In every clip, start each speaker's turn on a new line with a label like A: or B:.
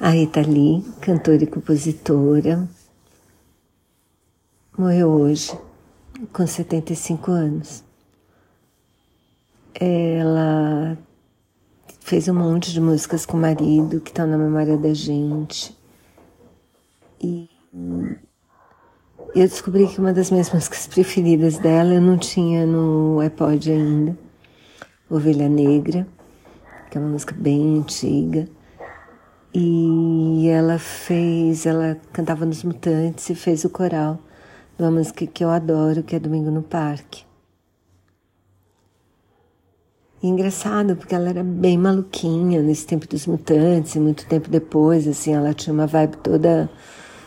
A: A Rita Lee, cantora e compositora, morreu hoje, com 75 anos. Ela fez um monte de músicas com o marido que estão na memória da gente. E eu descobri que uma das minhas músicas preferidas dela eu não tinha no iPod ainda, Ovelha Negra, que é uma música bem antiga. E ela fez, ela cantava nos Mutantes e fez o coral de uma música que eu adoro, que é Domingo no Parque. E engraçado, porque ela era bem maluquinha nesse tempo dos Mutantes, e muito tempo depois, assim, ela tinha uma vibe toda,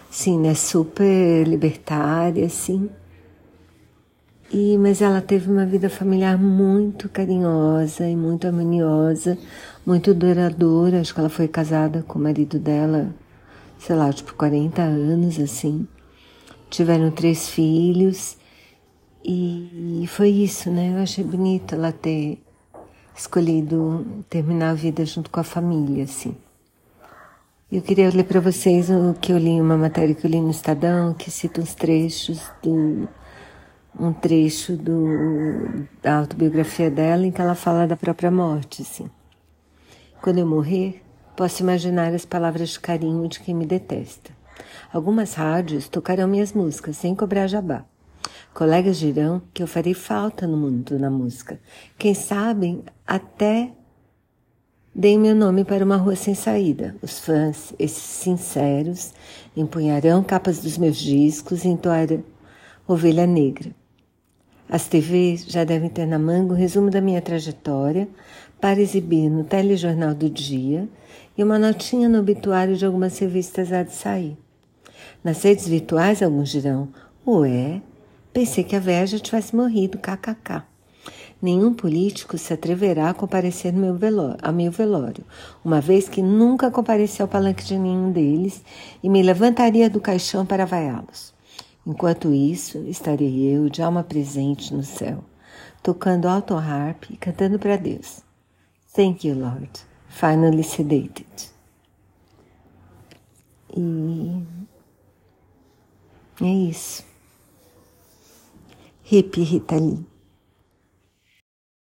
A: assim, né, super libertária, assim. E, mas ela teve uma vida familiar muito carinhosa e muito harmoniosa, muito duradoura. Acho que ela foi casada com o marido dela, sei lá, tipo 40 anos, assim. Tiveram três filhos e foi isso, né? Eu achei bonito ela ter escolhido terminar a vida junto com a família, assim. Eu queria ler para vocês o que eu li, uma matéria que eu li no Estadão, que cita uns trechos do um trecho do, da autobiografia dela em que ela fala da própria morte, assim. Quando eu morrer, posso imaginar as palavras de carinho de quem me detesta. Algumas rádios tocarão minhas músicas sem cobrar jabá. Colegas dirão que eu farei falta no mundo da música. Quem sabe até Dei meu nome para uma rua sem saída. Os fãs, esses sinceros, empunharão capas dos meus discos e entoarão Ovelha Negra. As TVs já devem ter na manga o resumo da minha trajetória para exibir no telejornal do dia e uma notinha no obituário de algumas revistas há de sair. Nas redes virtuais, alguns dirão: Ué, pensei que a véia já tivesse morrido, kkk. Nenhum político se atreverá a comparecer meu velório, meu velório, uma vez que nunca compareci ao palanque de nenhum deles e me levantaria do caixão para vaiá-los. Enquanto isso, estarei eu de alma presente no céu, tocando alto harp e cantando para Deus. Thank you, Lord. Finally sedated. E é isso. Hip Rita.